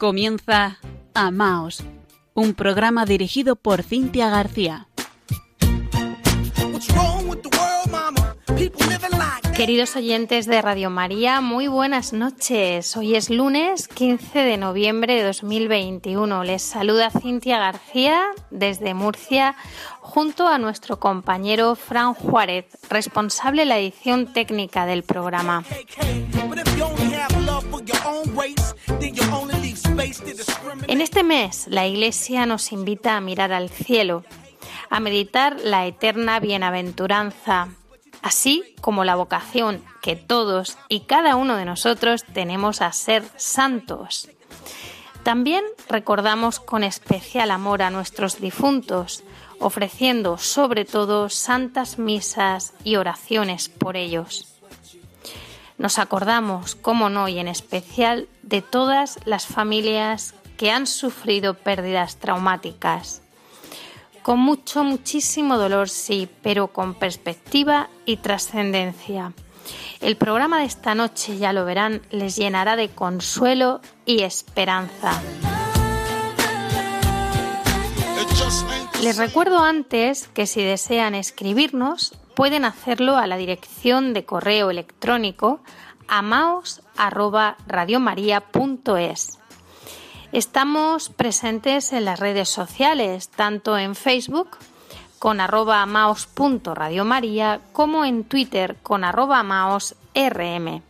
Comienza Amaos, un programa dirigido por Cintia García. Queridos oyentes de Radio María, muy buenas noches. Hoy es lunes 15 de noviembre de 2021. Les saluda Cintia García desde Murcia junto a nuestro compañero Fran Juárez, responsable de la edición técnica del programa. En este mes, la Iglesia nos invita a mirar al cielo, a meditar la eterna bienaventuranza, así como la vocación que todos y cada uno de nosotros tenemos a ser santos. También recordamos con especial amor a nuestros difuntos, ofreciendo sobre todo santas misas y oraciones por ellos. Nos acordamos, como no, y en especial de todas las familias que han sufrido pérdidas traumáticas. Con mucho, muchísimo dolor, sí, pero con perspectiva y trascendencia. El programa de esta noche, ya lo verán, les llenará de consuelo y esperanza. Les recuerdo antes que si desean escribirnos, pueden hacerlo a la dirección de correo electrónico amaos@radiomaria.es. Estamos presentes en las redes sociales, tanto en Facebook con arroba amaos.radiomaria como en Twitter con arroba amaosrm.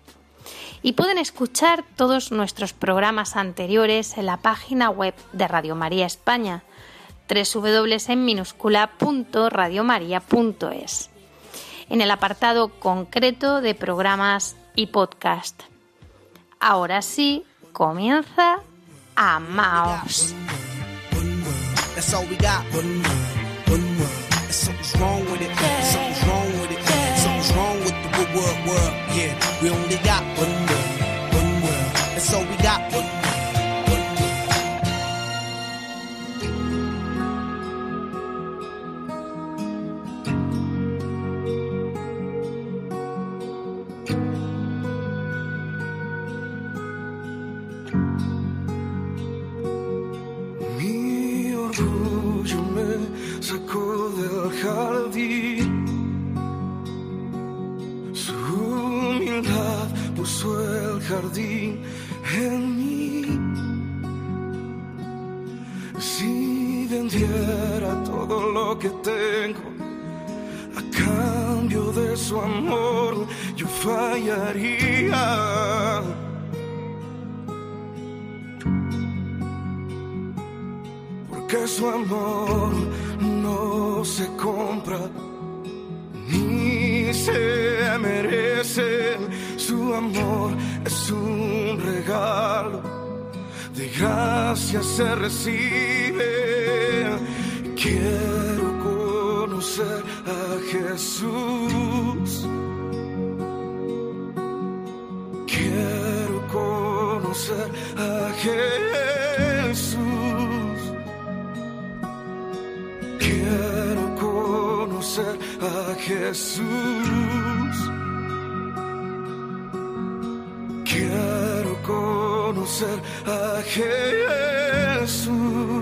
Y pueden escuchar todos nuestros programas anteriores en la página web de Radio María España, w en el apartado concreto de programas y podcast. Ahora sí, comienza a So sacó del jardín. Su humildad puso el jardín en mí. Si vendiera todo lo que tengo a cambio de su amor, yo fallaría. porque su amor no se compra ni se merece. Su amor es un regalo, de gracia se recibe. Quiero conocer a Jesús. Quiero conocer a Jesús. a Jesús. Quiero conocer a Jesús.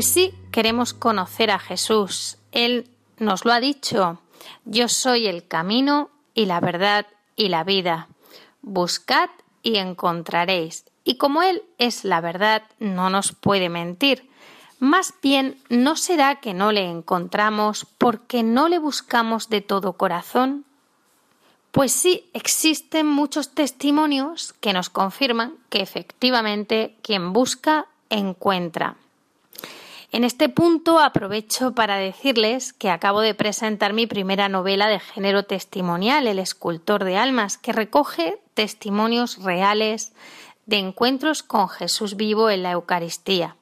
Pues sí, queremos conocer a Jesús. Él nos lo ha dicho. Yo soy el camino y la verdad y la vida. Buscad y encontraréis. Y como Él es la verdad, no nos puede mentir. Más bien, ¿no será que no le encontramos porque no le buscamos de todo corazón? Pues sí, existen muchos testimonios que nos confirman que efectivamente quien busca encuentra. En este punto aprovecho para decirles que acabo de presentar mi primera novela de género testimonial, El escultor de almas, que recoge testimonios reales de encuentros con Jesús vivo en la Eucaristía.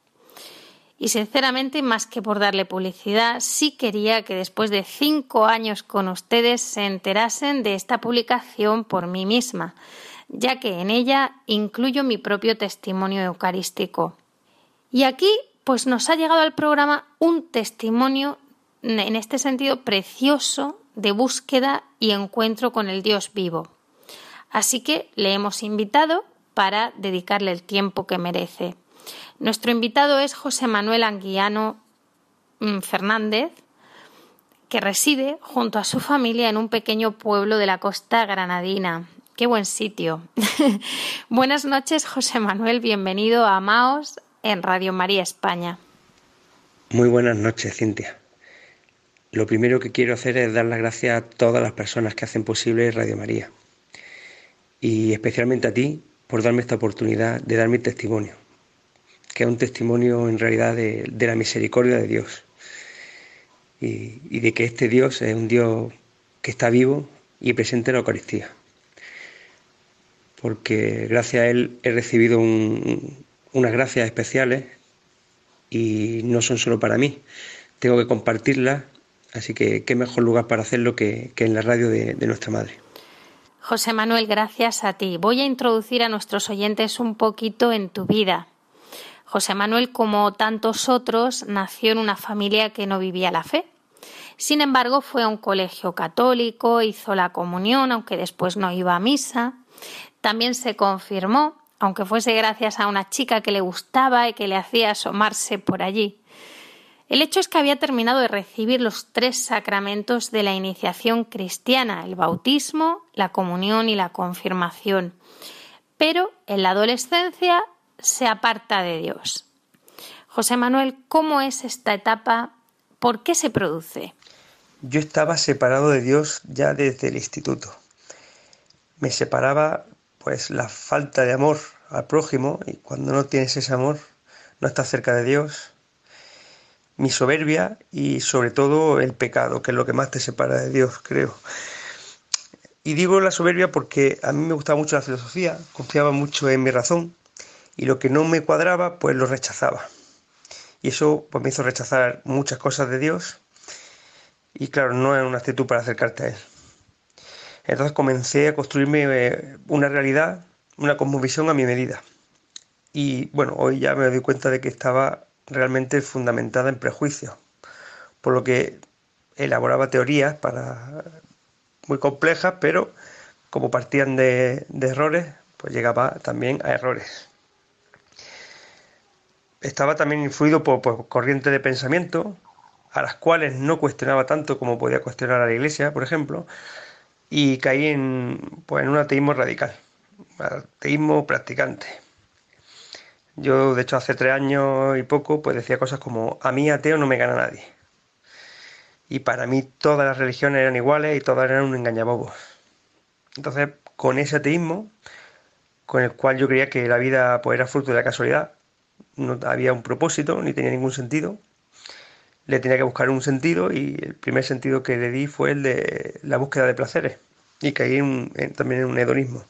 Y sinceramente, más que por darle publicidad, sí quería que después de cinco años con ustedes se enterasen de esta publicación por mí misma, ya que en ella incluyo mi propio testimonio eucarístico. Y aquí, pues nos ha llegado al programa un testimonio en este sentido precioso de búsqueda y encuentro con el Dios vivo. Así que le hemos invitado para dedicarle el tiempo que merece. Nuestro invitado es José Manuel Anguiano mm, Fernández, que reside junto a su familia en un pequeño pueblo de la costa granadina. Qué buen sitio. Buenas noches, José Manuel. Bienvenido a Maos en Radio María España. Muy buenas noches, Cintia. Lo primero que quiero hacer es dar las gracias a todas las personas que hacen posible Radio María. Y especialmente a ti por darme esta oportunidad de dar mi testimonio que es un testimonio en realidad de, la misericordia de Dios y, de que este Dios es un Dios que está vivo y presente en la Eucaristía. Porque gracias a Él he recibido unas gracias especiales y no son solo para mí, tengo que compartirlas, así que qué mejor lugar para hacerlo que, en la radio de nuestra Madre. José Manuel, gracias a ti. Voy a introducir a nuestros oyentes un poquito en tu vida. José Manuel, como tantos otros, nació en una familia que no vivía la fe. Sin embargo, fue a un colegio católico, hizo la comunión, aunque después no iba a misa. También se confirmó, aunque fuese gracias a una chica que le gustaba y que le hacía asomarse por allí. El hecho es que había terminado de recibir los tres sacramentos de la iniciación cristiana, el bautismo, la comunión y la confirmación. Pero en la adolescencia se aparta de Dios. José Manuel, ¿cómo es esta etapa? ¿Por qué se produce? Yo estaba separado de Dios ya desde el instituto. Me separaba pues la falta de amor al prójimo y cuando no tienes ese amor no estás cerca de Dios. Mi soberbia y sobre todo el pecado, que es lo que más te separa de Dios, creo. Y digo la soberbia porque a mí me gustaba mucho la filosofía, confiaba mucho en mi razón y lo que no me cuadraba pues lo rechazaba. Y eso pues me hizo rechazar muchas cosas de Dios y claro, no es una actitud para acercarte a Él. Entonces comencé a construirme eh, una realidad, una cosmovisión a mi medida. Y bueno, hoy ya me doy cuenta de que estaba realmente fundamentada en prejuicios, por lo que elaboraba teorías para muy complejas, pero como partían de, de errores, pues llegaba también a errores estaba también influido por, corrientes de pensamiento a las cuales no cuestionaba tanto como podía cuestionar a la iglesia, por ejemplo, y caí en, pues, en un ateísmo radical, ateísmo practicante. Yo, de hecho, hace tres años y poco, pues decía cosas como, a mí ateo no me gana nadie. Y para mí todas las religiones eran iguales y todas eran un engañabobos. Entonces, con ese ateísmo, con el cual yo creía que la vida pues, era fruto de la casualidad, no había un propósito, ni tenía ningún sentido. Le tenía que buscar un sentido y el primer sentido que le di fue el de la búsqueda de placeres y caí también en un hedonismo.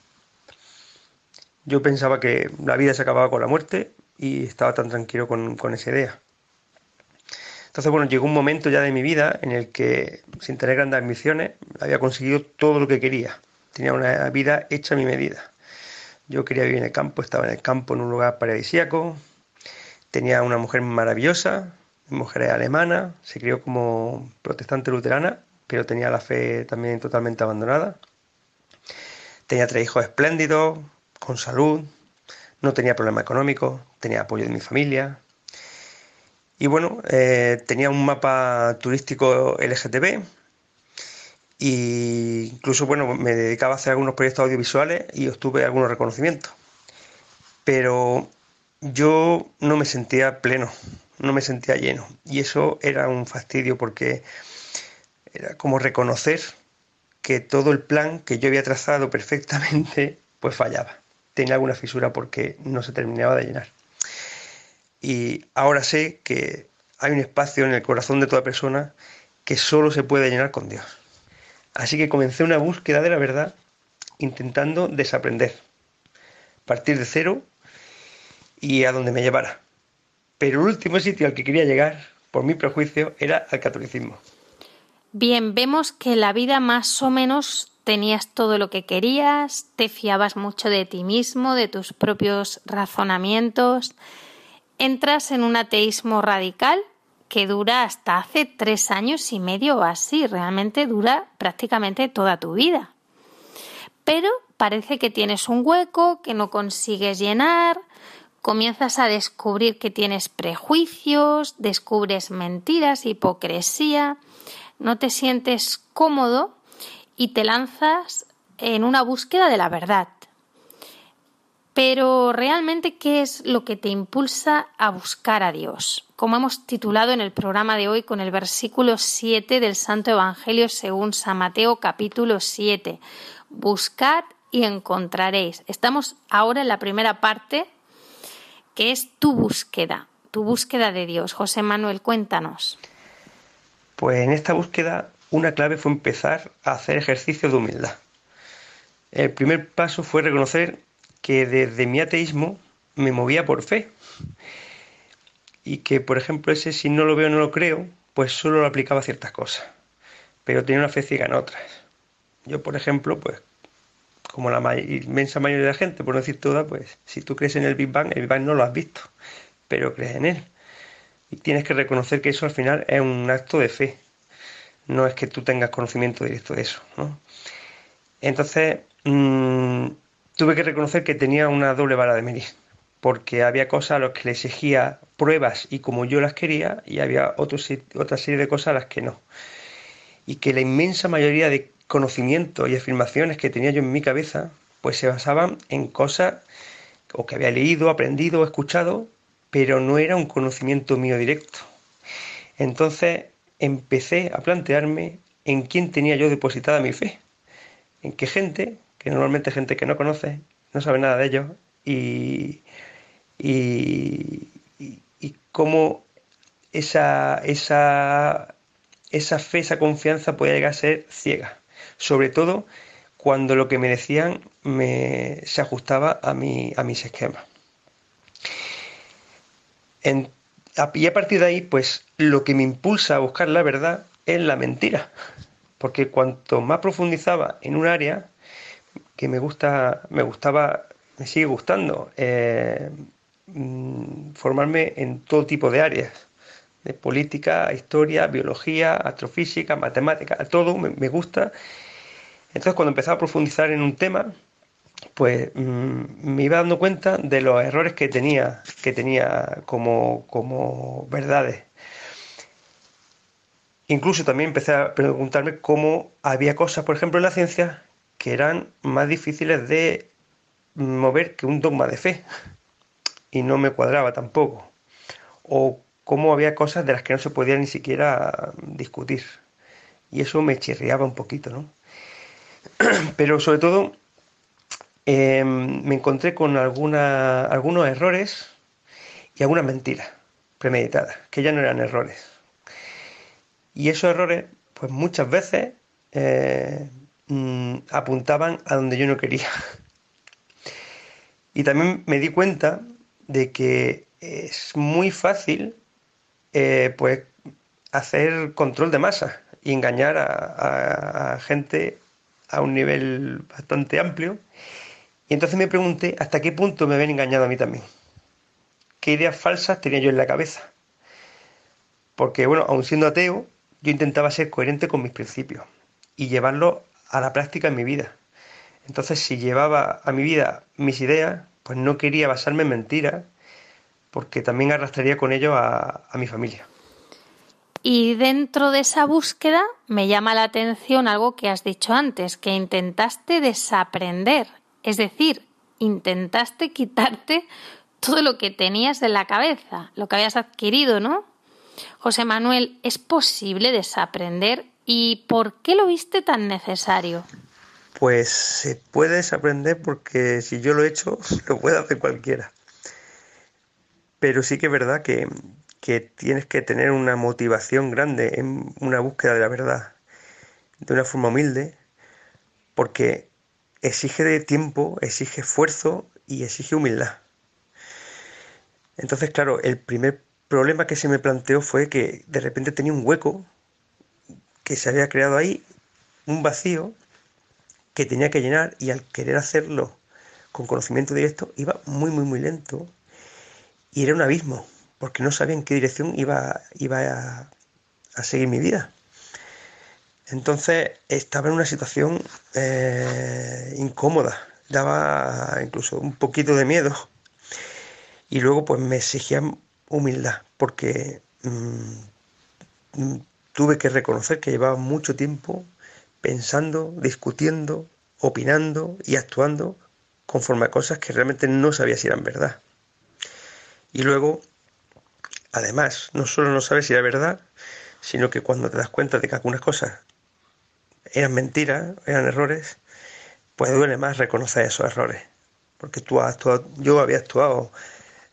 Yo pensaba que la vida se acababa con la muerte y estaba tan tranquilo con, con esa idea. Entonces, bueno, llegó un momento ya de mi vida en el que, sin tener grandes ambiciones, había conseguido todo lo que quería. tenía una vida hecha a mi medida. Yo quería vivir en el campo, estaba en el campo en un lugar paradisíaco, tenía una mujer maravillosa, mujer alemana, se crió como protestante luterana, pero tenía la fe también totalmente abandonada. Tenía tres hijos espléndidos, con salud, no tenía problema económico, tenía apoyo de mi familia. Y bueno, eh, tenía un mapa turístico LGTB, y incluso bueno, me dedicaba a hacer algunos proyectos audiovisuales y obtuve algunos reconocimientos. Pero yo no me sentía pleno, no me sentía lleno. Y eso era un fastidio porque era como reconocer que todo el plan que yo había trazado perfectamente, pues fallaba. Tenía alguna fisura porque no se terminaba de llenar. Y ahora sé que hay un espacio en el corazón de toda persona que solo se puede llenar con Dios. Así que comencé una búsqueda de la verdad intentando desaprender, partir de cero y a donde me llevara. Pero el último sitio al que quería llegar, por mi prejuicio, era al catolicismo. Bien, vemos que la vida más o menos tenías todo lo que querías, te fiabas mucho de ti mismo, de tus propios razonamientos, entras en un ateísmo radical que dura hasta hace tres años y medio o así, realmente dura prácticamente toda tu vida. Pero parece que tienes un hueco que no consigues llenar, comienzas a descubrir que tienes prejuicios, descubres mentiras, hipocresía, no te sientes cómodo y te lanzas en una búsqueda de la verdad. Pero realmente, ¿qué es lo que te impulsa a buscar a Dios? Como hemos titulado en el programa de hoy con el versículo 7 del Santo Evangelio según San Mateo capítulo 7. Buscad y encontraréis. Estamos ahora en la primera parte que es tu búsqueda, tu búsqueda de Dios. José Manuel, cuéntanos. Pues en esta búsqueda una clave fue empezar a hacer ejercicio de humildad. El primer paso fue reconocer que desde mi ateísmo me movía por fe. Y que, por ejemplo, ese si no lo veo, no lo creo, pues solo lo aplicaba a ciertas cosas. Pero tenía una fe ciega en otras. Yo, por ejemplo, pues, como la inmensa mayoría de la gente, por no decir toda, pues, si tú crees en el Big Bang, el Big Bang no lo has visto, pero crees en él. Y tienes que reconocer que eso al final es un acto de fe. No es que tú tengas conocimiento directo de eso, ¿no? Entonces, mmm, tuve que reconocer que tenía una doble vara de medir, porque había cosas a las que le exigía pruebas y como yo las quería, y había otra serie de cosas a las que no. Y que la inmensa mayoría de conocimientos y afirmaciones que tenía yo en mi cabeza, pues se basaban en cosas o que había leído, aprendido escuchado, pero no era un conocimiento mío directo. Entonces empecé a plantearme en quién tenía yo depositada mi fe, en qué gente que normalmente gente que no conoce, no sabe nada de ellos, y, y, cómo esa, esa, esa fe, esa confianza puede llegar a ser ciega. Sobre todo cuando lo que me decían me, se ajustaba a, mi, a mis esquemas. y a partir de ahí, pues lo que me impulsa a buscar la verdad es la mentira. Porque cuanto más profundizaba en un área, que me gusta, me gustaba, me sigue gustando eh, mm, formarme en todo tipo de áreas, de política, historia, biología, astrofísica, matemática, todo me, gusta. Entonces cuando empezaba a profundizar en un tema, pues mm, me iba dando cuenta de los errores que tenía, que tenía como, como verdades. Incluso también empecé a preguntarme cómo había cosas, por ejemplo, en la ciencia que eran más difíciles de mover que un dogma de fe. Y no me cuadraba tampoco. O cómo había cosas de las que no se podía ni siquiera discutir. Y eso me chirriaba un poquito, ¿no? Pero sobre todo em, me encontré con algunos errores y algunas mentiras premeditadas, que ya no eran errores. Y esos errores, pues muchas veces eh, Mm, apuntaban a donde yo no quería. Y también me di cuenta de que es muy fácil eh, pues hacer control de masa y engañar a, gente a un nivel bastante amplio. Y entonces me pregunté hasta qué punto me habían engañado a mí también. ¿Qué ideas falsas tenía yo en la cabeza? Porque, bueno, aun siendo ateo, yo intentaba ser coherente con mis principios y llevarlo a la práctica en mi vida. Entonces, si llevaba a mi vida mis ideas, pues no quería basarme en mentiras, porque también arrastraría con ello a, a mi familia. Y dentro de esa búsqueda me llama la atención algo que has dicho antes, que intentaste desaprender, es decir, intentaste quitarte todo lo que tenías en la cabeza, lo que habías adquirido, ¿no? José Manuel, ¿es posible desaprender y por qué lo viste tan necesario? Pues se puede desaprender porque si yo lo he hecho, lo puede hacer cualquiera. Pero sí que es verdad que, que tienes que tener una motivación grande en una búsqueda de la verdad, de una forma humilde, porque exige de tiempo, exige esfuerzo y exige humildad. Entonces, claro, el primer problema que se me planteó fue que de repente tenía un hueco que se había creado ahí, un vacío que tenía que llenar y al querer hacerlo con conocimiento directo iba muy, muy, muy lento y era un abismo porque no sabía en qué dirección iba, iba a, a seguir mi vida. Entonces estaba en una situación eh, incómoda, daba incluso un poquito de miedo. Y luego pues me exigía humildad, porque mm, mm, tuve que reconocer que llevaba mucho tiempo pensando, discutiendo, opinando y actuando conforme a cosas que realmente no sabía si eran verdad. Y luego Además, no solo no sabes si era verdad, sino que cuando te das cuenta de que algunas cosas eran mentiras, eran errores, pues duele más reconocer esos errores. Porque tú has actuado, yo había actuado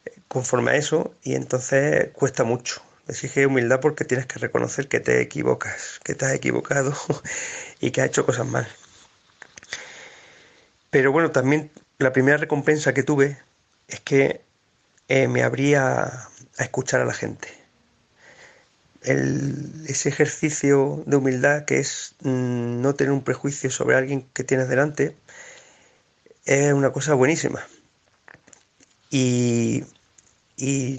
eh, conforme a eso y entonces cuesta mucho. Exige humildad porque tienes que reconocer que te equivocas, que te has equivocado y que has hecho cosas mal. Pero bueno, también la primera recompensa que tuve es que eh, me habría a escuchar a la gente. ese ejercicio de humildad que es mm, no tener un prejuicio sobre alguien que tienes delante es una cosa buenísima. Y,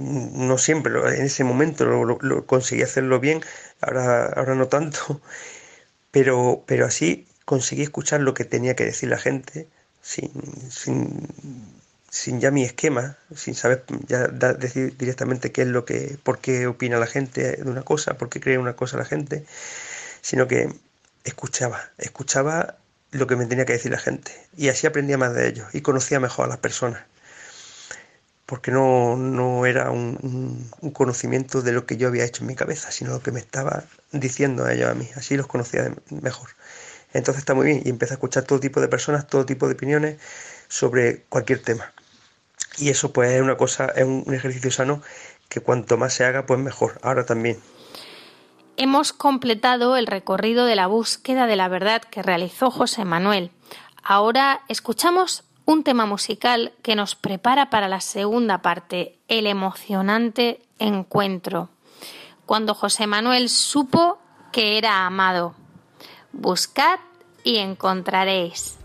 no siempre, en ese momento lo, conseguí hacerlo bien, ahora, ahora no tanto, pero, pero así conseguí escuchar lo que tenía que decir la gente sin, sin sin ya mi esquema, sin saber ya decir directamente qué es lo que, por qué opina la gente de una cosa, por qué cree una cosa la gente, sino que escuchaba, escuchaba lo que me tenía que decir la gente y así aprendía más de ellos y conocía mejor a las personas porque no, no era un, conocimiento de lo que yo había hecho en mi cabeza, sino lo que me estaba diciendo a ellos a mí, así los conocía mejor. Entonces está muy bien y empecé a escuchar todo tipo de personas, todo tipo de opiniones sobre cualquier tema. Y eso pues es una cosa, es un ejercicio sano que cuanto más se haga pues mejor. Ahora también. Hemos completado el recorrido de la búsqueda de la verdad que realizó José Manuel. Ahora escuchamos un tema musical que nos prepara para la segunda parte, el emocionante encuentro, cuando José Manuel supo que era amado. Buscad y encontraréis.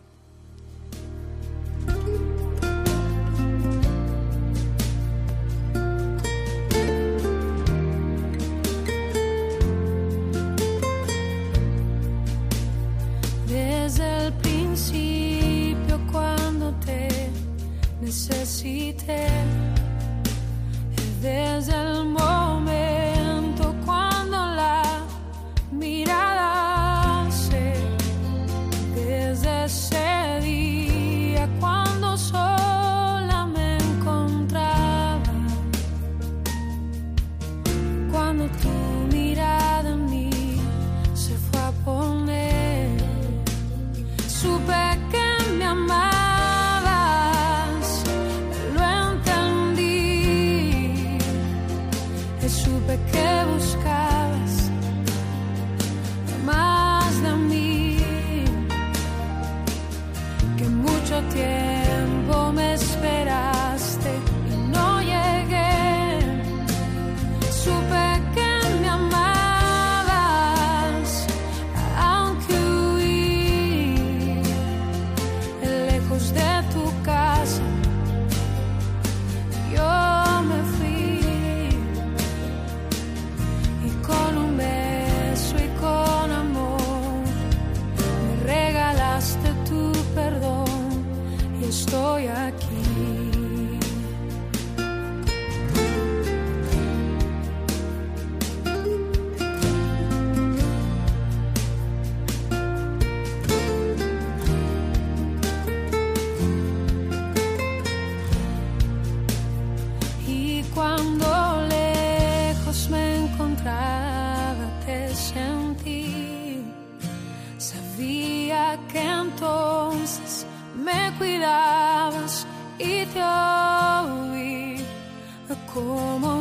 过往。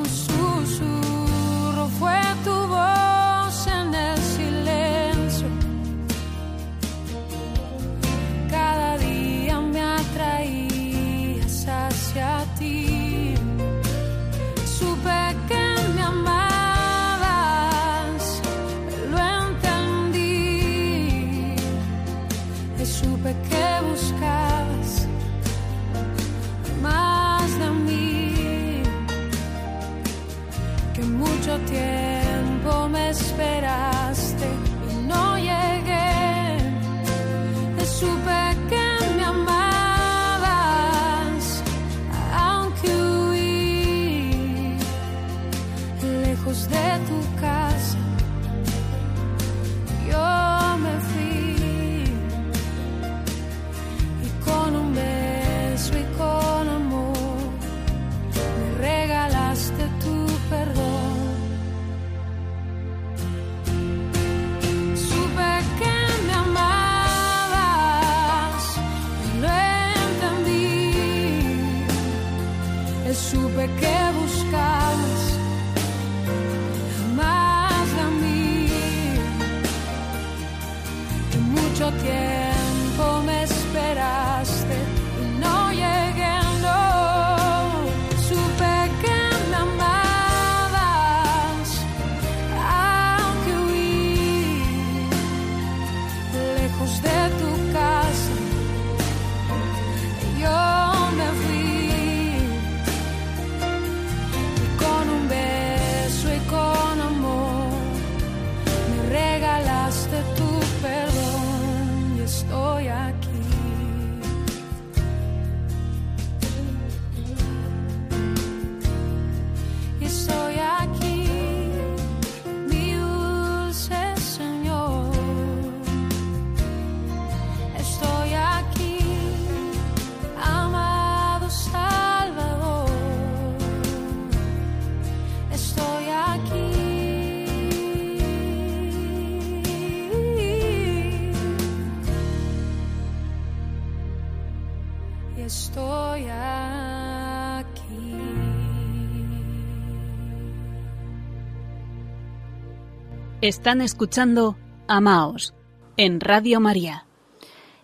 Están escuchando Amaos en Radio María.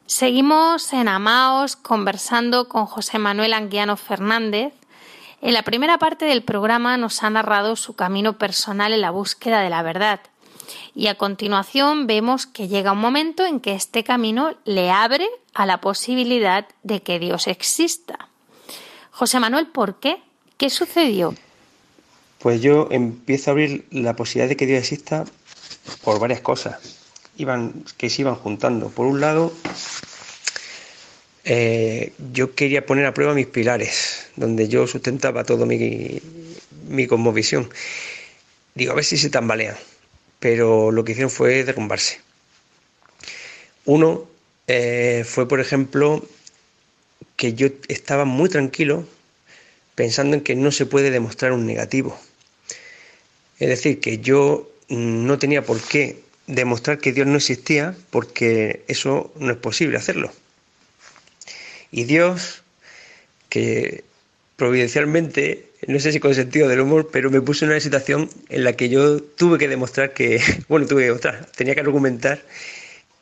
Seguimos en Amaos conversando con José Manuel Anguiano Fernández. En la primera parte del programa nos ha narrado su camino personal en la búsqueda de la verdad. Y a continuación vemos que llega un momento en que este camino le abre a la posibilidad de que Dios exista. José Manuel, ¿por qué? ¿Qué sucedió? Pues yo empiezo a abrir la posibilidad de que Dios exista por varias cosas iban, que se iban juntando. Por un lado, eh, yo quería poner a prueba mis pilares, donde yo sustentaba todo mi, mi cosmovisión. Digo, a ver si se tambalean. Pero lo que hicieron fue derrumbarse. Uno eh, fue, por ejemplo, que yo estaba muy tranquilo pensando en que no se puede demostrar un negativo. Es decir, que yo no tenía por qué demostrar que Dios no existía porque eso no es posible hacerlo. Y Dios, que providencialmente, no sé si con sentido del humor, pero me puso en una situación en la que yo tuve que demostrar que, bueno, tuve que demostrar, tenía que argumentar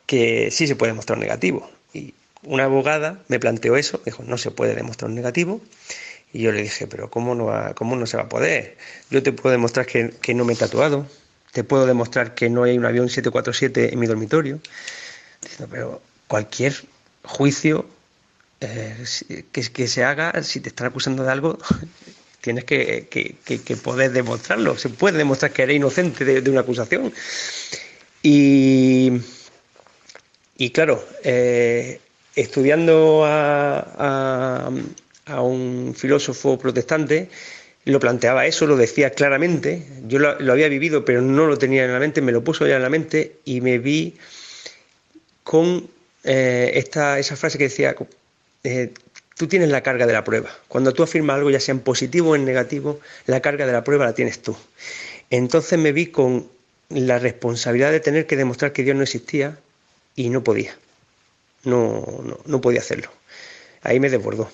que sí se puede demostrar un negativo. Y una abogada me planteó eso, dijo, no se puede demostrar un negativo. Y yo le dije, pero ¿cómo no, cómo no se va a poder? Yo te puedo demostrar que, que no me he tatuado, te puedo demostrar que no hay un avión 747 en mi dormitorio. Diciendo, pero cualquier juicio eh, que, se haga, si te están acusando de algo, tienes que, poder demostrarlo. Se puede demostrar que eres inocente de, de una acusación. Y, y claro, eh, estudiando a, a, a un filósofo protestante, lo planteaba eso, lo decía claramente, yo lo, había vivido pero no lo tenía en la mente, me lo puso ya en la mente y me vi con eh, esta, esa frase que decía, eh, tú tienes la carga de la prueba, cuando tú afirmas algo ya sea en positivo o en negativo, la carga de la prueba la tienes tú. Entonces me vi con la responsabilidad de tener que demostrar que Dios no existía y no podía. no, no, no podía hacerlo. Ahí me desbordó.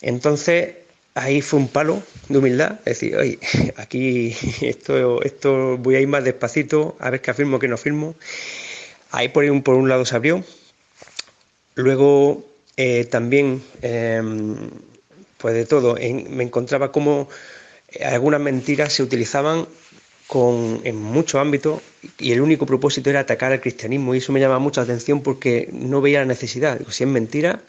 Entonces, ahí fue un palo de humildad, es decir, aquí esto, esto voy a ir más despacito, a ver qué afirmo, qué no afirmo. Ahí por un, por un lado se abrió. Luego eh, también, eh, pues de todo, en, me encontraba como algunas mentiras se utilizaban con, en muchos ámbitos y el único propósito era atacar al cristianismo y eso me llama mucha atención porque no veía la necesidad. Si es mentira,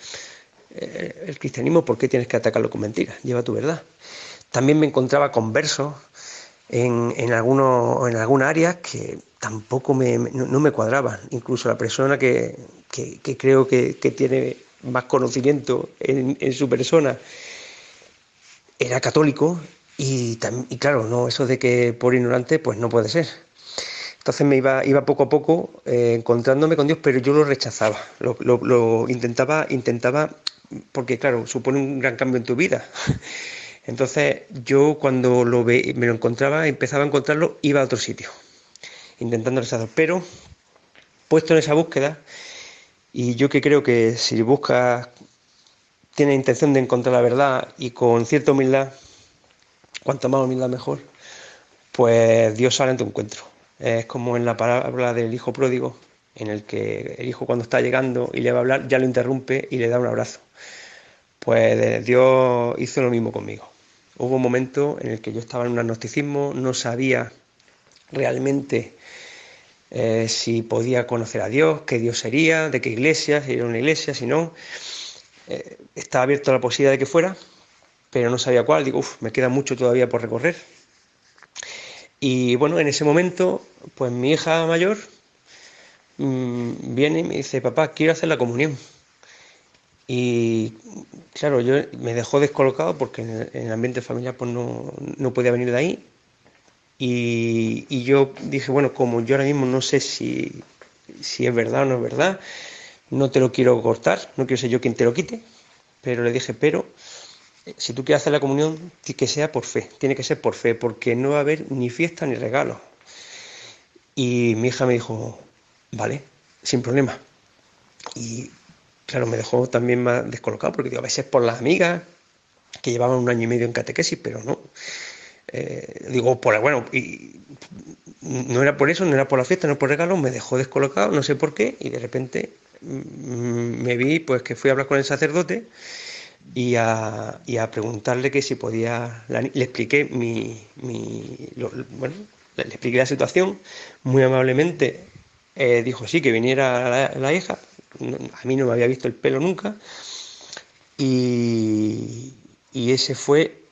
eh, el cristianismo, ¿por qué tienes que atacarlo con mentiras? Lleva tu verdad. También me encontraba conversos en, en, en algunas áreas que tampoco me, no, no, me cuadraban. Incluso la persona que, que, que creo que, que, tiene más conocimiento en, en, su persona era católico y, y, claro, no eso de que por ignorante pues no puede ser. Entonces me iba, iba poco a poco eh, encontrándome con Dios, pero yo lo rechazaba, lo, lo, lo intentaba, intentaba porque claro, supone un gran cambio en tu vida. Entonces yo cuando lo ve, me lo encontraba, empezaba a encontrarlo, iba a otro sitio, intentando rechazar. Pero puesto en esa búsqueda, y yo que creo que si buscas, tienes intención de encontrar la verdad y con cierta humildad, cuanto más humildad mejor, pues Dios sale en tu encuentro. Es como en la parábola del hijo pródigo, en el que el hijo cuando está llegando y le va a hablar, ya lo interrumpe y le da un abrazo. Pues Dios hizo lo mismo conmigo. Hubo un momento en el que yo estaba en un agnosticismo, no sabía realmente eh, si podía conocer a Dios, qué Dios sería, de qué iglesia, si era una iglesia, si no. Eh, estaba abierto a la posibilidad de que fuera, pero no sabía cuál. Digo, uff, me queda mucho todavía por recorrer. Y bueno, en ese momento, pues mi hija mayor mmm, viene y me dice, papá, quiero hacer la comunión. Y claro, yo me dejó descolocado porque en el, en el ambiente familiar pues no, no, podía venir de ahí. Y, yo dije, bueno, como yo ahora mismo no sé si, si es verdad o no es verdad, no te lo quiero cortar, no quiero ser yo quien te lo quite, pero le dije, pero si tú quieres hacer la comunión, que sea por fe, tiene que ser por fe, porque no va a haber ni fiesta ni regalo. Y mi hija me dijo, vale, sin problema. Y claro, me dejó también más descolocado, porque digo, a veces por las amigas que llevaban un año y medio en catequesis, pero no. Eh, digo, por bueno, y no era por eso, no era por la fiesta, no por regalo, me dejó descolocado, no sé por qué, y de repente me vi pues que fui a hablar con el sacerdote y a, y a preguntarle que si podía, le expliqué mi, mi bueno, le expliqué la situación, muy amablemente eh, dijo sí, que viniera la, la hija, a mí no me había visto el pelo nunca, y, y ese fue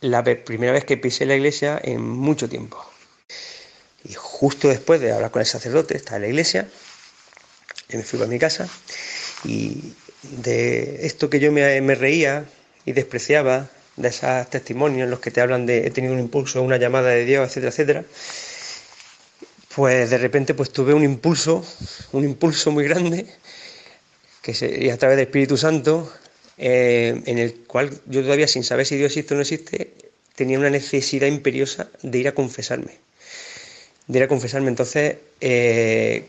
la primera vez que pisé la iglesia en mucho tiempo. Y justo después de hablar con el sacerdote, estaba en la iglesia, y me fui para mi casa, y de esto que yo me, me reía y despreciaba, de esos testimonios en los que te hablan de he tenido un impulso, una llamada de Dios, etcétera, etcétera, pues de repente pues tuve un impulso, un impulso muy grande, que se, y a través del Espíritu Santo, eh, en el cual yo todavía sin saber si Dios existe o no existe, tenía una necesidad imperiosa de ir a confesarme, de ir a confesarme. Entonces eh,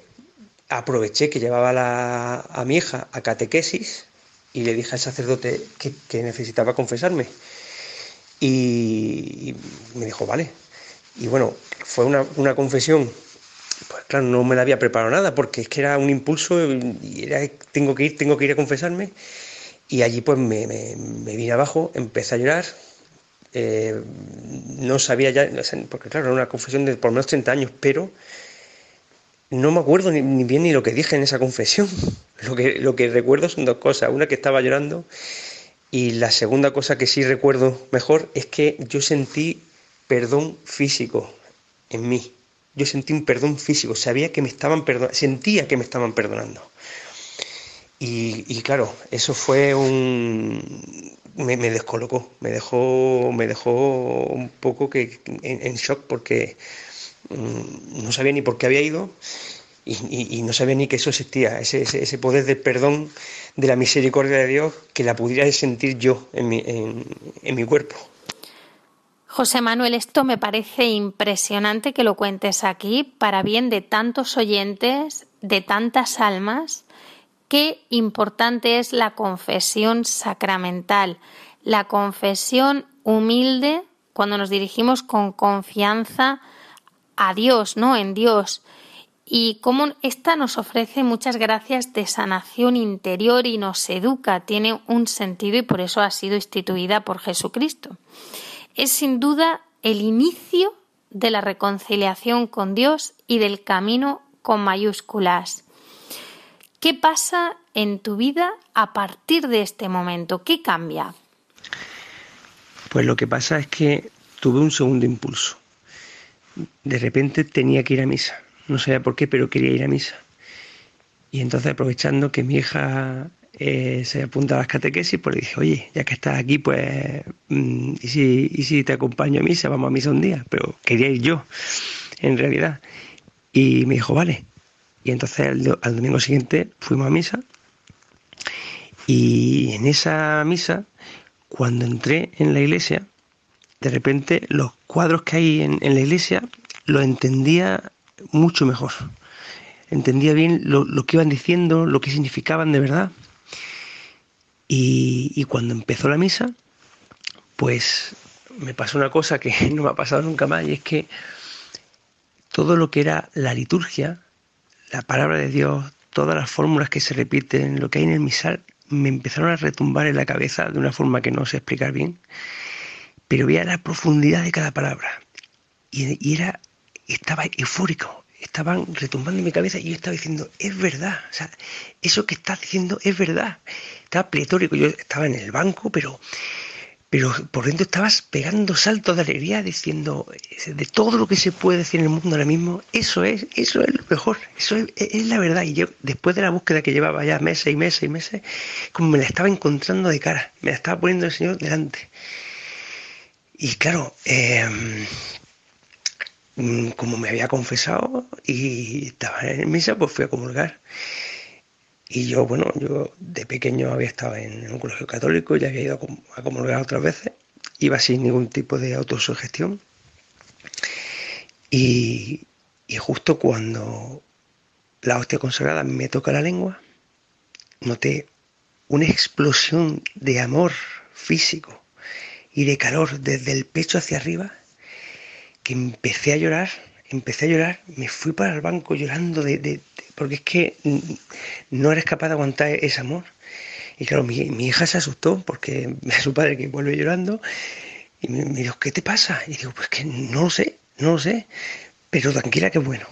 aproveché que llevaba la, a mi hija a catequesis y le dije al sacerdote que, necesitaba confesarme. Y, me dijo, vale. Y bueno, fue una confesión pues claro, no me la había preparado nada porque es que era un impulso y era, tengo que ir, tengo que ir a confesarme. Y allí pues me, vine abajo, empecé a llorar. Eh, no sabía ya, porque claro, era una confesión de por menos 30 años, pero no me acuerdo ni, ni, bien ni lo que dije en esa confesión. Lo que, lo que recuerdo son dos cosas. Una que estaba llorando y la segunda cosa que sí recuerdo mejor es que yo sentí perdón físico en mí yo sentí un perdón físico, sabía que me estaban perdonando, sentía que me estaban perdonando. Y, y claro, eso fue un... Me, descolocó, me dejó, me dejó un poco que en, shock porque mmm, no sabía ni por qué había ido y, y, no sabía ni que eso existía, ese, ese, ese, poder de perdón, de la misericordia de Dios, que la pudiera sentir yo en mi, en mi cuerpo. José Manuel, esto me parece impresionante que lo cuentes aquí para bien de tantos oyentes, de tantas almas qué importante es la confesión sacramental, la confesión humilde cuando nos dirigimos con confianza a Dios, ¿no? En Dios. Y cómo esta nos ofrece muchas gracias de sanación interior y nos educa, tiene un sentido y por eso ha sido instituida por Jesucristo. Es sin duda el inicio de la reconciliación con Dios y del camino con mayúsculas. ¿Qué pasa en tu vida a partir de este momento? ¿Qué cambia? Pues lo que pasa es que tuve un segundo impulso. De repente tenía que ir a misa. No sabía por qué, pero quería ir a misa. Y entonces aprovechando que mi hija eh, se apunta a las catequesis, pues dije, oye, ya que estás aquí, pues, mm, ¿y, si, ¿y si te acompaño a misa? Vamos a misa un día. Pero quería ir yo, en realidad. Y me dijo, vale. Y entonces al, domingo siguiente fuimos a misa. Y en esa misa, cuando entré en la iglesia, de repente los cuadros que hay en, en la iglesia los entendía mucho mejor. Entendía bien lo, lo, que iban diciendo, lo que significaban de verdad. Y, cuando empezó la misa, pues me pasó una cosa que no me ha pasado nunca más, y es que todo lo que era la liturgia, la palabra de Dios, todas las fórmulas que se repiten, lo que hay en el misal, me empezaron a retumbar en la cabeza de una forma que no sé explicar bien, pero veía la profundidad de cada palabra. Y, era, estaba eufórico, estaban retumbando en mi cabeza y yo estaba diciendo, es verdad, eso que estás diciendo es verdad. Estaba pletórico, yo estaba en el banco, pero, pero por dentro estabas pegando saltos de alegría diciendo, de todo lo que se puede decir en el mundo ahora mismo, eso es, eso es lo mejor, eso es, es la verdad. Y yo, después de la búsqueda que llevaba ya meses y meses y meses, como me la estaba encontrando de cara, me la estaba poniendo el Señor delante. Y claro, eh, como me había confesado y estaba en misa, pues fui a comulgar. Y yo, bueno, yo de pequeño había estado en un colegio católico, ya había ido a comulgar otras veces, iba sin ningún tipo de autosugestión. Y, y justo cuando la hostia consagrada me toca la lengua, noté una explosión de amor físico y de calor desde el pecho hacia arriba que empecé a llorar, empecé a llorar, me fui para el banco llorando de porque es que no eres capaz de aguantar ese amor. Y claro, mi, hija se asustó porque ve a su padre que vuelve llorando y me, me, dijo, ¿qué te pasa? Y digo, pues que no lo sé, no lo sé, pero tranquila que bueno.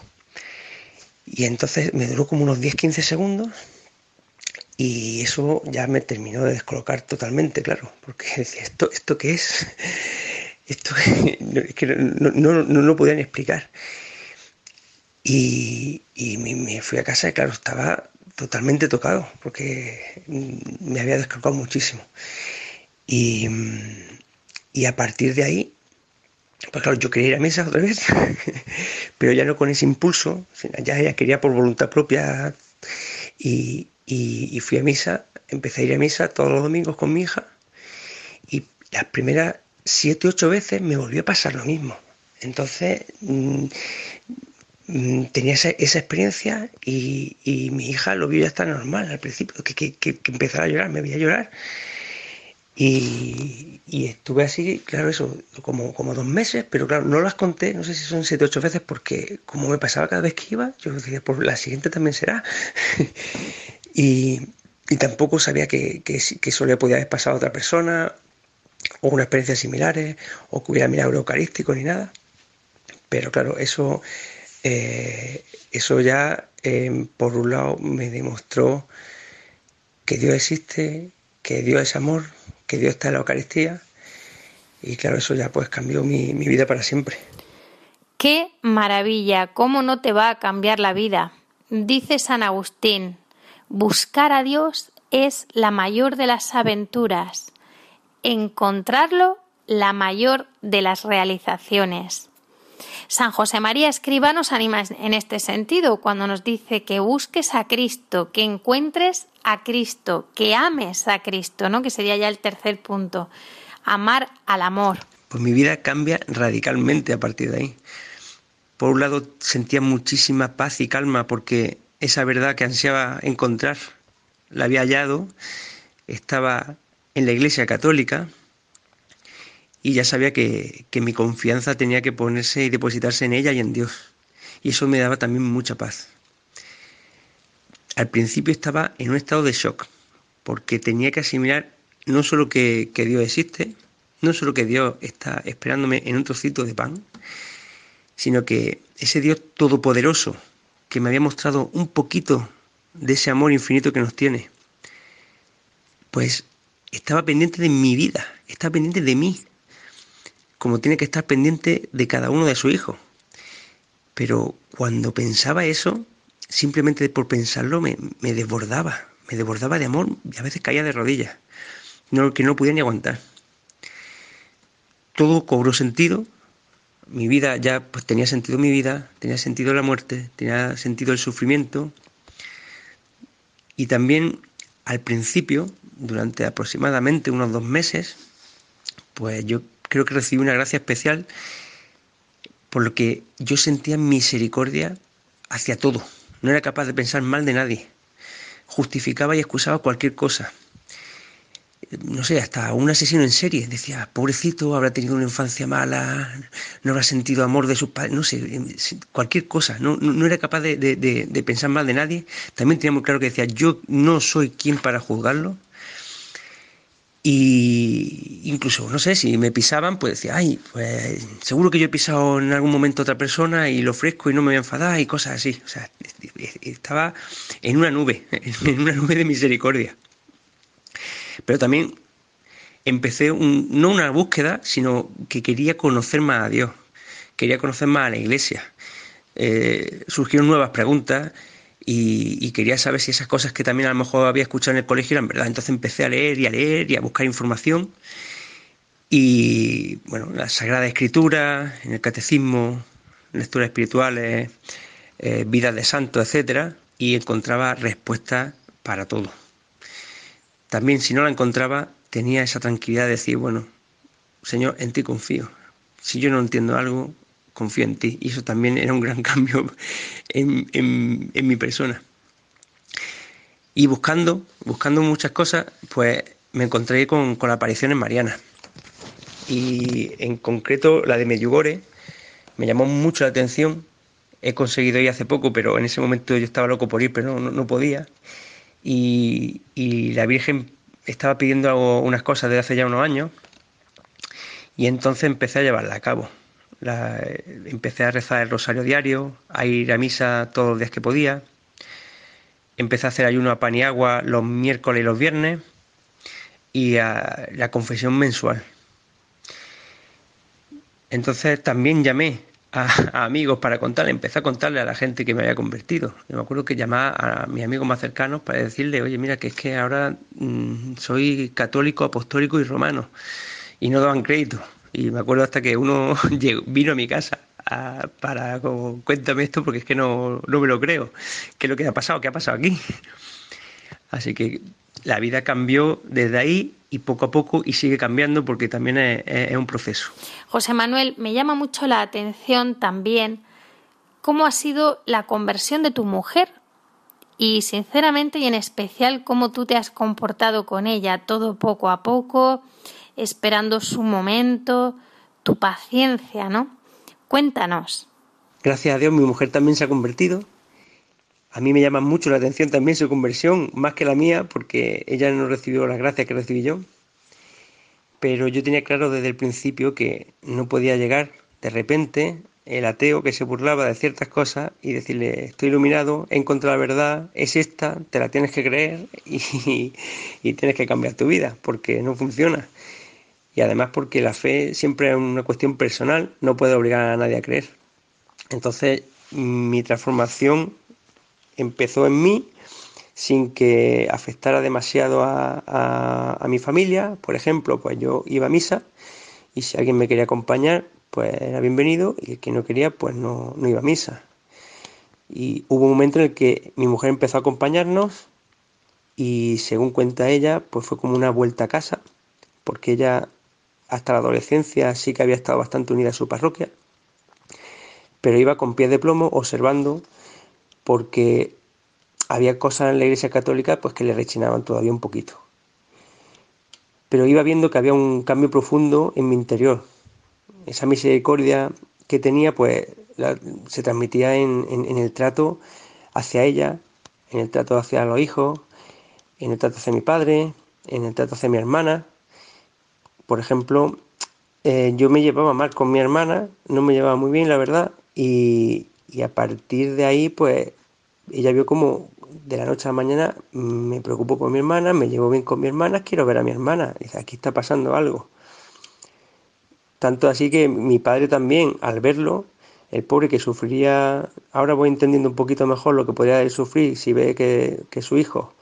Y entonces me duró como unos 10-15 segundos y eso ya me terminó de descolocar totalmente, claro, porque decía, ¿esto, esto qué es? Esto es que no, no, no, lo podían explicar. Y, me, fui a casa y claro, estaba totalmente tocado porque me había descolocado muchísimo. Y, y a partir de ahí, pues claro, yo quería ir a misa otra vez, pero ya no con ese impulso, ya, ya quería por voluntad propia y, y, fui a misa, empecé a ir a misa todos los domingos con mi hija y las primeras siete, ocho veces me volvió a pasar lo mismo. Entonces mmm, tenía esa, experiencia y, y, mi hija lo vio ya está normal al principio, que, que, que, que empezara a llorar, me veía llorar. Y, y, estuve así, claro, eso, como, como dos meses, pero claro, no las conté, no sé si son siete, ocho veces, porque como me pasaba cada vez que iba, yo decía, pues la siguiente también será. y, y, tampoco sabía que, que, que eso le podía haber pasado a otra persona, o una experiencia similares, o que hubiera milagro eucarístico ni nada. Pero claro, eso, eh, eso ya, eh, por un lado, me demostró que Dios existe, que Dios es amor, que Dios está en la Eucaristía. Y claro, eso ya pues cambió mi, mi vida para siempre. ¡Qué maravilla! ¿Cómo no te va a cambiar la vida? Dice San Agustín, buscar a Dios es la mayor de las aventuras encontrarlo la mayor de las realizaciones. San José María Escriba nos anima en este sentido cuando nos dice que busques a Cristo, que encuentres a Cristo, que ames a Cristo, ¿no? Que sería ya el tercer punto, amar al amor. Pues mi vida cambia radicalmente a partir de ahí. Por un lado sentía muchísima paz y calma porque esa verdad que ansiaba encontrar la había hallado, estaba en la iglesia católica y ya sabía que, que mi confianza tenía que ponerse y depositarse en ella y en Dios. Y eso me daba también mucha paz. Al principio estaba en un estado de shock, porque tenía que asimilar no solo que, que Dios existe, no solo que Dios está esperándome en un trocito de pan, sino que ese Dios todopoderoso que me había mostrado un poquito de ese amor infinito que nos tiene, pues estaba pendiente de mi vida, estaba pendiente de mí, como tiene que estar pendiente de cada uno de sus hijos. Pero cuando pensaba eso, simplemente por pensarlo me, me desbordaba, me desbordaba de amor y a veces caía de rodillas, no, que no podía ni aguantar. Todo cobró sentido, mi vida ya pues tenía sentido mi vida, tenía sentido la muerte, tenía sentido el sufrimiento y también al principio, durante aproximadamente unos dos meses, pues yo creo que recibí una gracia especial por lo que yo sentía misericordia hacia todo. No era capaz de pensar mal de nadie. Justificaba y excusaba cualquier cosa no sé, hasta un asesino en serie. Decía, pobrecito, habrá tenido una infancia mala, no habrá sentido amor de sus padres, no sé, cualquier cosa. No, no era capaz de, de, de, pensar mal de nadie. También tenía muy claro que decía, yo no soy quien para juzgarlo. Y incluso, no sé, si me pisaban, pues decía, ay, pues seguro que yo he pisado en algún momento a otra persona y lo ofrezco y no me voy a enfadar y cosas así. O sea, estaba en una nube, en una nube de misericordia. Pero también empecé un, no una búsqueda, sino que quería conocer más a Dios, quería conocer más a la iglesia. Eh, surgieron nuevas preguntas y, quería saber si esas cosas que también a lo mejor había escuchado en el colegio eran verdad. Entonces empecé a leer y a leer y a buscar información. Y bueno, la Sagrada Escritura, en el Catecismo, lecturas espirituales, eh, vidas de santos, etcétera, y encontraba respuestas para todo también si no la encontraba, tenía esa tranquilidad de decir, bueno, Señor, en ti confío. Si yo no entiendo algo, confío en ti. Y eso también era un gran cambio en, en, mi persona. Y buscando, buscando muchas cosas, pues me encontré con, con apariciones marianas. Y en concreto la de Medjugorje me llamó mucho la atención. He conseguido ir hace poco, pero en ese momento yo estaba loco por ir, pero no, no podía y, y la Virgen estaba pidiendo algo, unas cosas desde hace ya unos años y entonces empecé a llevarla a cabo. Empecé a rezar el rosario diario, a ir a misa todos los días que podía. Empecé a hacer ayuno a pan y agua los miércoles y los viernes y a la confesión mensual. Entonces también llamé a, amigos para contarle, empecé a contarle a la gente que me había convertido. Yo me acuerdo que llamaba a mis amigos más cercanos para decirle, oye, mira, que es que ahora mmm, soy católico, apostólico y romano. Y no daban crédito. Y me acuerdo hasta que uno vino a mi casa para, como, cuéntame esto porque es que no, no me lo creo. ¿Qué es lo que ha pasado? ¿Qué ha pasado aquí? Así que la vida cambió desde ahí y poco a poco y sigue cambiando porque también es, un proceso. José Manuel, me llama mucho la atención también cómo ha sido la conversión de tu mujer y sinceramente y en especial cómo tú te has comportado con ella todo poco a poco, esperando su momento, tu paciencia, ¿no? Cuéntanos. Gracias a Dios mi mujer también se ha convertido a mí me llama mucho la atención también su conversión, más que la mía, porque ella no recibió las gracias que recibí yo. Pero yo tenía claro desde el principio que no podía llegar de repente el ateo que se burlaba de ciertas cosas y decirle, estoy iluminado, he encontrado la verdad, es esta, te la tienes que creer y, y tienes que cambiar tu vida, porque no funciona. Y además porque la fe siempre es una cuestión personal, no puede obligar a nadie a creer. Entonces mi transformación empezó en mí sin que afectara demasiado a, mi familia. Por ejemplo, pues yo iba a misa y si alguien me quería acompañar, pues era bienvenido y el que no quería, pues no, no iba a misa. Y hubo un momento en el que mi mujer empezó a acompañarnos y según cuenta ella, pues fue como una vuelta a casa, porque ella hasta la adolescencia sí que había estado bastante unida a su parroquia, pero iba con pies de plomo observando porque había cosas en la Iglesia Católica pues que le rechinaban todavía un poquito. Pero iba viendo que había un cambio profundo en mi interior. Esa misericordia que tenía pues la- se transmitía en, en- en el trato hacia ella, en el trato hacia los hijos, en el trato hacia mi padre, en el trato hacia mi hermana. Por ejemplo, eh, yo me llevaba mal con mi hermana, no me llevaba muy bien, la verdad, y, a partir de ahí, pues ella vio como de la noche a la mañana mm, me preocupo por mi hermana, me llevo bien con mi hermana, quiero ver a mi hermana. Dice, aquí está pasando algo. Tanto así que mi padre también, al verlo, el pobre que sufría, ahora voy entendiendo un poquito mejor lo que podría sufrir si ve que, que su hijo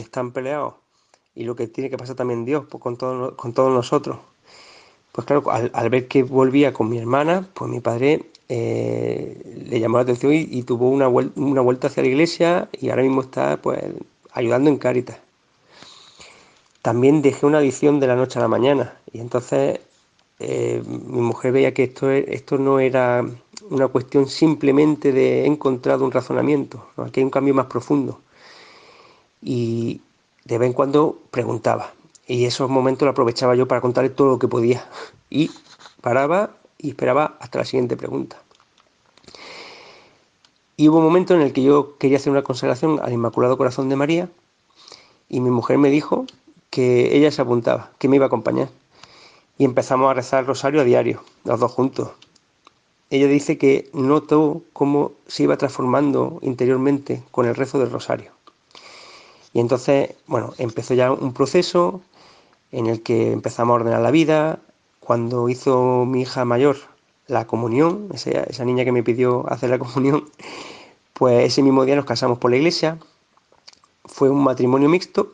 están peleados y lo que tiene que pasar también Dios pues, con, con todos nosotros. Pues claro, al, ver que volvía con mi hermana, pues mi padre eh, le llamó la atención y, tuvo una, una vuelta hacia la iglesia y ahora mismo está pues ayudando en Cáritas. También dejé una adicción de la noche a la mañana y entonces eh, mi mujer veía que esto, e- esto no era una cuestión simplemente de he encontrado un razonamiento, aquí hay un cambio más profundo. Y de vez en cuando preguntaba y esos momentos lo aprovechaba yo para contarle todo lo que podía y paraba y esperaba hasta la siguiente pregunta. Y hubo un momento en el que yo quería hacer una consagración al Inmaculado Corazón de María y mi mujer me dijo que ella se apuntaba, que me iba a acompañar. Y empezamos a rezar el rosario a diario, los dos juntos. Ella dice que notó cómo se iba transformando interiormente con el rezo del rosario. Y entonces, bueno, empezó ya un proceso en el que empezamos a ordenar la vida. Cuando hizo mi hija mayor la comunión, esa, niña que me pidió hacer la comunión, pues ese mismo día nos casamos por la iglesia. Fue un matrimonio mixto,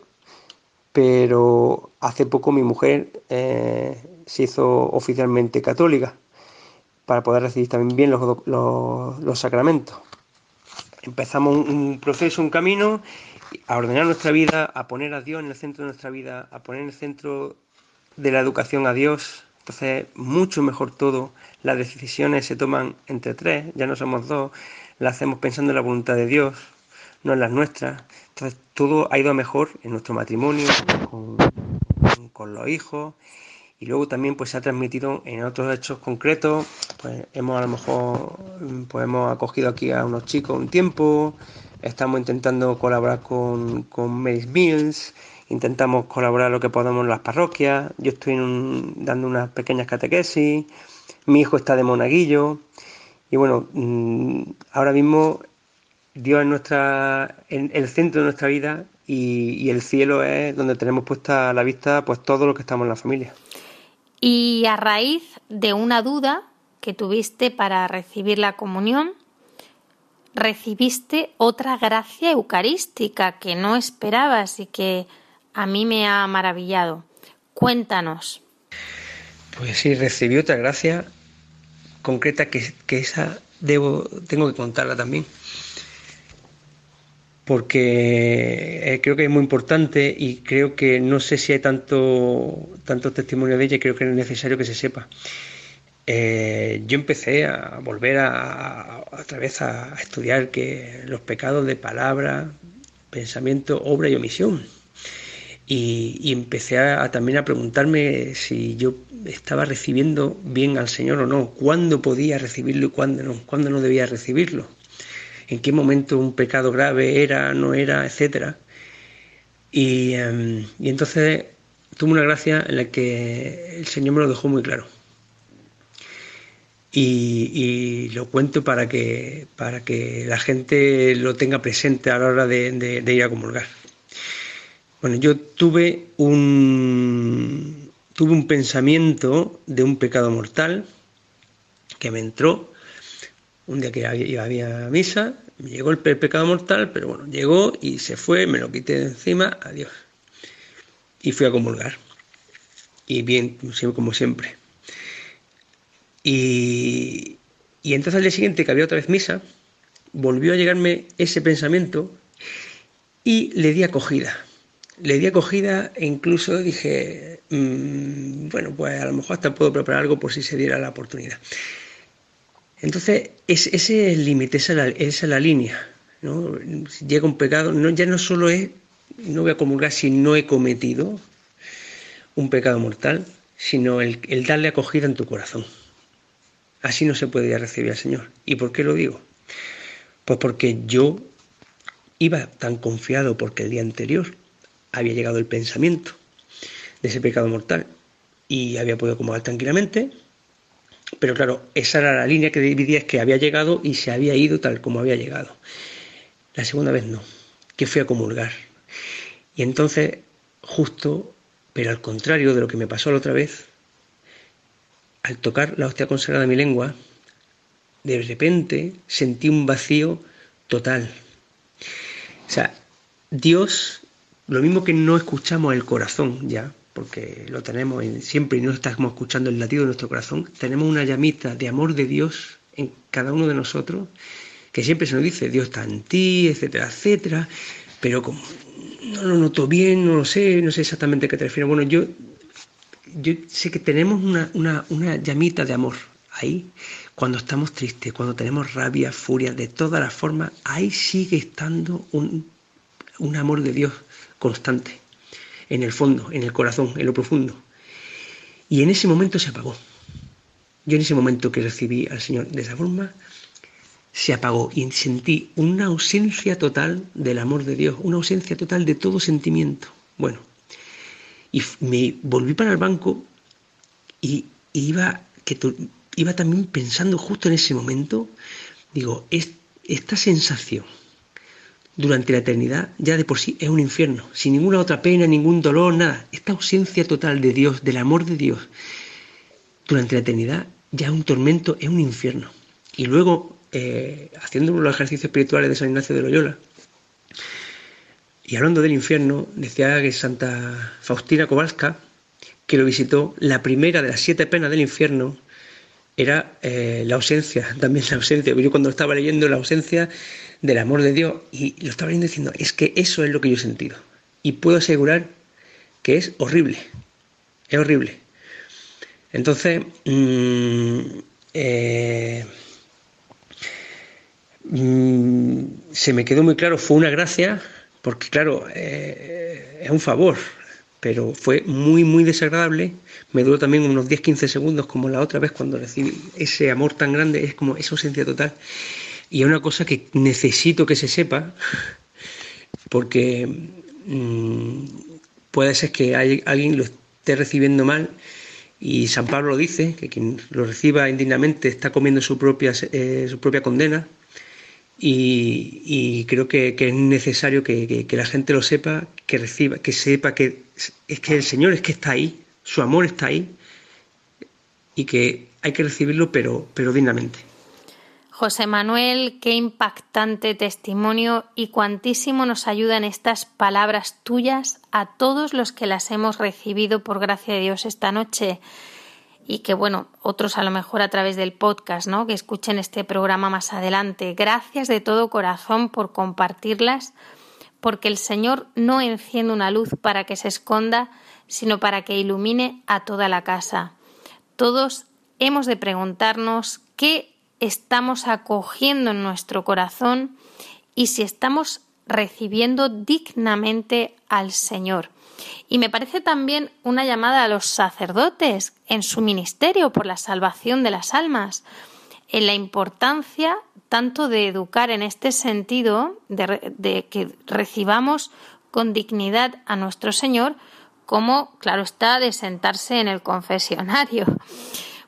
pero hace poco mi mujer eh, se hizo oficialmente católica para poder recibir también bien los, sacramentos. Empezamos un proceso, un camino a ordenar nuestra vida, a poner a Dios en el centro de nuestra vida, a poner en el centro de la educación a Dios. Entonces, mucho mejor todo. Las decisiones se toman entre tres, ya no somos dos. Las hacemos pensando en la voluntad de Dios, no en las nuestras. Entonces, todo ha ido mejor en nuestro matrimonio, con los hijos. Y luego también pues se ha transmitido en otros hechos concretos. Pues hemos a lo mejor pues hemos acogido aquí a unos chicos un tiempo, Estamos intentando colaborar con, con Mary's Mills, intentamos colaborar lo que podamos en las parroquias. Yo estoy dando unas pequeñas catequesis, mi hijo está de monaguillo. Y bueno, mmm, ahora mismo Dios es nuestra, el centro de nuestra vida y, y, el cielo es donde tenemos puesta a la vista pues todo lo que estamos en la familia. Y a raíz de una duda que tuviste para recibir la comunión, recibiste otra gracia eucarística que no esperabas y que a mí me ha maravillado. Cuéntanos. Pues sí, recibí otra gracia concreta que, que esa debo, tengo que contarla también. Porque eh, creo que es muy importante y creo que no sé si hay tanto, tanto testimonio de ella creo que es necesario que se sepa. Eh, yo empecé a volver a, otra vez a, estudiar que los pecados de palabra, pensamiento, obra y omisión. Y, empecé a, también a preguntarme si yo estaba recibiendo bien al Señor o no, cuándo podía recibirlo y cuándo no, cuándo no debía recibirlo, en qué momento un pecado grave era, no era, etcétera. Y, um, y entonces tuve una gracia en la que el Señor me lo dejó muy claro. Y, lo cuento para que, para que la gente lo tenga presente a la hora de, ir a comulgar. Bueno, yo tuve un, tuve un pensamiento de un pecado mortal que me entró un día que había, había misa, me llegó el pecado mortal, pero bueno, llegó y se fue, me lo quité de encima, adiós. Y fui a comulgar. Y bien, como siempre. Y, entonces al día siguiente, que había otra vez misa, volvió a llegarme ese pensamiento y le di acogida. Le di acogida e incluso dije, mmm, bueno, pues a lo mejor hasta puedo preparar algo por si se diera la oportunidad. Entonces, es, ese es el límite, esa, es la línea. ¿no? Si llega un pecado, no, ya no solo es, no voy a comulgar si no he cometido un pecado mortal, sino el darle acogida en tu corazón. Así no se ya recibir al Señor. ¿Y por qué lo digo? Pues porque yo iba tan confiado porque el día anterior había llegado el pensamiento de ese pecado mortal y había podido comulgar tranquilamente, pero claro, esa era la línea que dividía, es que había llegado y se había ido tal como había llegado. La segunda vez no, que fui a comulgar. Y entonces, justo, pero al contrario de lo que me pasó la otra vez, al tocar la hostia consagrada de mi lengua, de repente sentí un vacío total. O sea, Dios, lo mismo que no escuchamos el corazón ya, porque lo tenemos siempre y no estamos escuchando el latido de nuestro corazón, tenemos una llamita de amor de Dios en cada uno de nosotros, que siempre se nos dice, Dios está en ti, etcétera, etcétera, pero como no lo noto bien, no lo sé, no sé exactamente a qué te refieres. Bueno, yo, yo sé que tenemos una, una, una llamita de amor ahí, cuando estamos tristes, cuando tenemos rabia, furia, de todas las formas, ahí sigue estando un, un amor de Dios constante, en el fondo, en el corazón, en lo profundo. Y en ese momento se apagó. Yo en ese momento que recibí al Señor de esa forma, se apagó y sentí una ausencia total del amor de Dios, una ausencia total de todo sentimiento. Bueno, y me volví para el banco y, iba, que iba también pensando justo en ese momento, digo, es, esta sensación durante la eternidad ya de por sí es un infierno, sin ninguna otra pena, ningún dolor, nada. Esta ausencia total de Dios, del amor de Dios, durante la eternidad ya es un tormento, es un infierno. Y luego, eh, haciendo los ejercicios espirituales de San Ignacio de Loyola, y hablando del infierno, decía que Santa Faustina Kowalska, que lo visitó, la primera de las siete penas del infierno era eh, la ausencia, también la ausencia. Yo cuando estaba leyendo la ausencia del amor de Dios y lo estaba leyendo diciendo, es que eso es lo que yo he sentido. Y puedo asegurar que es horrible, es horrible. Entonces, mmm, eh, mmm, se me quedó muy claro, fue una gracia, porque claro, eh, es un favor, pero fue muy, muy desagradable. Me duró también unos 10-15 segundos, como la otra vez cuando recibí ese amor tan grande, es como esa ausencia total. Y es una cosa que necesito que se sepa, porque mmm, puede ser que hay, alguien lo esté recibiendo mal, y San Pablo dice, que quien lo reciba indignamente está comiendo su propia, eh, su propia condena, y, creo que, es necesario que, la gente lo sepa, que reciba, que sepa que es que el Señor es que está ahí, su amor está ahí y que hay que recibirlo pero, pero dignamente. José Manuel, qué impactante testimonio y cuantísimo nos ayudan estas palabras tuyas a todos los que las hemos recibido por gracia de Dios esta noche y que bueno, otros a lo mejor a través del podcast, ¿no? Que escuchen este programa más adelante. Gracias de todo corazón por compartirlas, porque el Señor no enciende una luz para que se esconda, sino para que ilumine a toda la casa. Todos hemos de preguntarnos qué estamos acogiendo en nuestro corazón y si estamos recibiendo dignamente al Señor. Y me parece también una llamada a los sacerdotes en su ministerio por la salvación de las almas, en la importancia tanto de educar en este sentido, de, que recibamos con dignidad a nuestro Señor, como, claro está, de sentarse en el confesionario.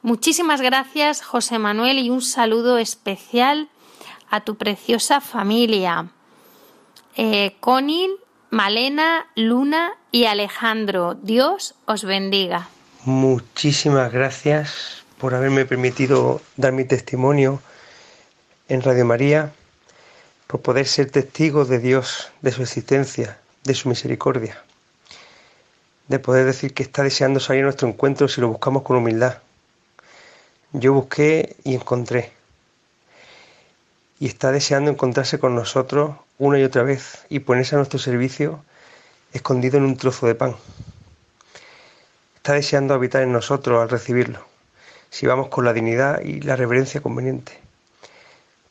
Muchísimas gracias, José Manuel, y un saludo especial a tu preciosa familia. Eh, Conil, Malena, Luna y Alejandro. Dios os bendiga. Muchísimas gracias por haberme permitido dar mi testimonio en Radio María, por poder ser testigo de Dios, de su existencia, de su misericordia, de poder decir que está deseando salir a nuestro encuentro si lo buscamos con humildad. Yo busqué y encontré. Y está deseando encontrarse con nosotros una y otra vez y ponerse a nuestro servicio escondido en un trozo de pan. Está deseando habitar en nosotros al recibirlo, si vamos con la dignidad y la reverencia conveniente.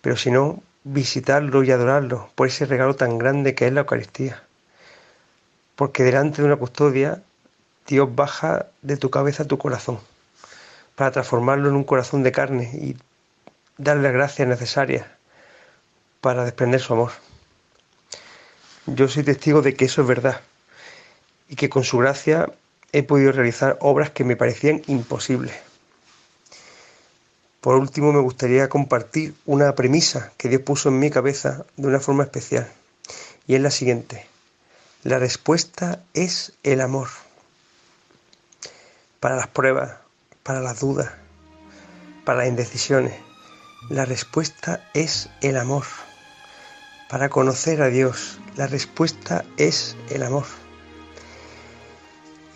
Pero si no, visitarlo y adorarlo por ese regalo tan grande que es la Eucaristía. Porque delante de una custodia, Dios baja de tu cabeza a tu corazón para transformarlo en un corazón de carne y darle las gracias necesarias para desprender su amor. Yo soy testigo de que eso es verdad y que con su gracia he podido realizar obras que me parecían imposibles. Por último, me gustaría compartir una premisa que Dios puso en mi cabeza de una forma especial, y es la siguiente. La respuesta es el amor. Para las pruebas, para las dudas, para las indecisiones, la respuesta es el amor. Para conocer a Dios, la respuesta es el amor.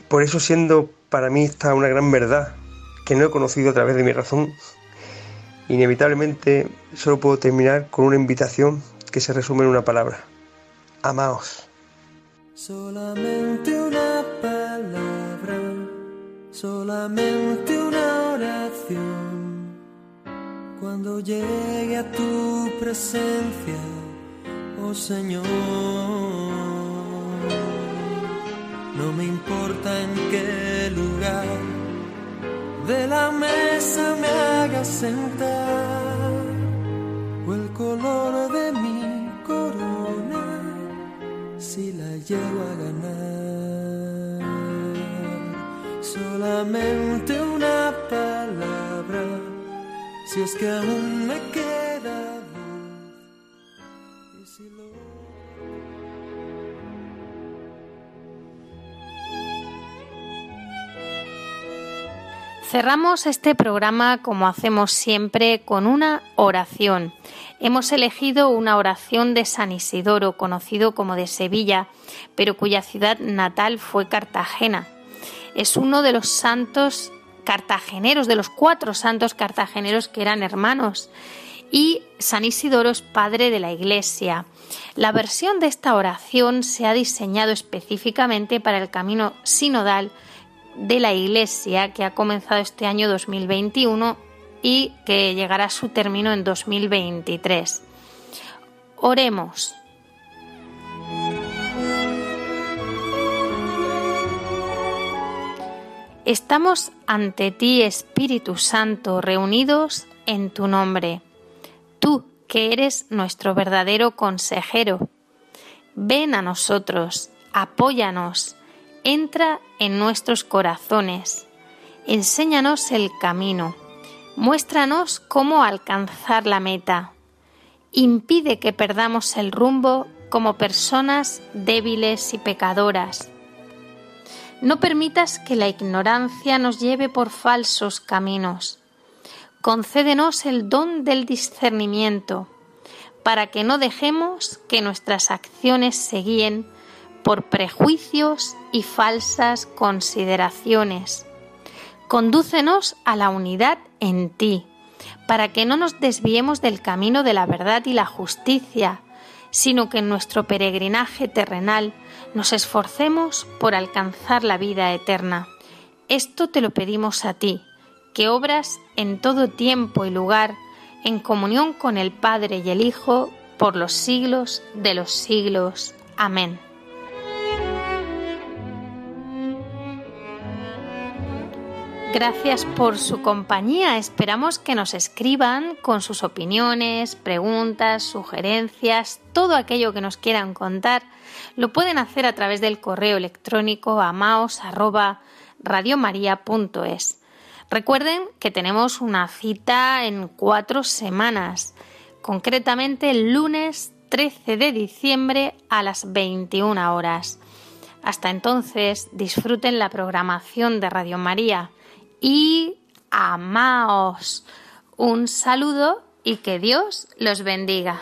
Por eso siendo para mí esta una gran verdad que no he conocido a través de mi razón, inevitablemente solo puedo terminar con una invitación que se resume en una palabra. Amaos. Solamente una palabra, solamente una oración. Cuando llegue a tu presencia, oh Señor, no me importa en qué lugar de la mesa me hagas sentar o el color de mi corona si la llego a ganar. Solamente una palabra, si es que aún me queda Cerramos este programa como hacemos siempre con una oración. Hemos elegido una oración de San Isidoro, conocido como de Sevilla, pero cuya ciudad natal fue Cartagena. Es uno de los santos cartageneros, de los cuatro santos cartageneros que eran hermanos. Y San Isidoro es padre de la Iglesia. La versión de esta oración se ha diseñado específicamente para el camino sinodal de la Iglesia que ha comenzado este año 2021 y que llegará a su término en 2023. Oremos. Estamos ante ti, Espíritu Santo, reunidos en tu nombre. Tú, que eres nuestro verdadero consejero. Ven a nosotros, apóyanos, entra en nuestros corazones, enséñanos el camino, muéstranos cómo alcanzar la meta, impide que perdamos el rumbo como personas débiles y pecadoras. No permitas que la ignorancia nos lleve por falsos caminos. Concédenos el don del discernimiento, para que no dejemos que nuestras acciones se guíen por prejuicios y falsas consideraciones. Condúcenos a la unidad en ti, para que no nos desviemos del camino de la verdad y la justicia, sino que en nuestro peregrinaje terrenal nos esforcemos por alcanzar la vida eterna. Esto te lo pedimos a ti, que obras en todo tiempo y lugar, en comunión con el Padre y el Hijo, por los siglos de los siglos. Amén. Gracias por su compañía. Esperamos que nos escriban con sus opiniones, preguntas, sugerencias, todo aquello que nos quieran contar. Lo pueden hacer a través del correo electrónico amaos@radiomaria.es. Recuerden que tenemos una cita en cuatro semanas, concretamente el lunes 13 de diciembre a las 21 horas. Hasta entonces, disfruten la programación de Radio María y amaos. Un saludo y que Dios los bendiga.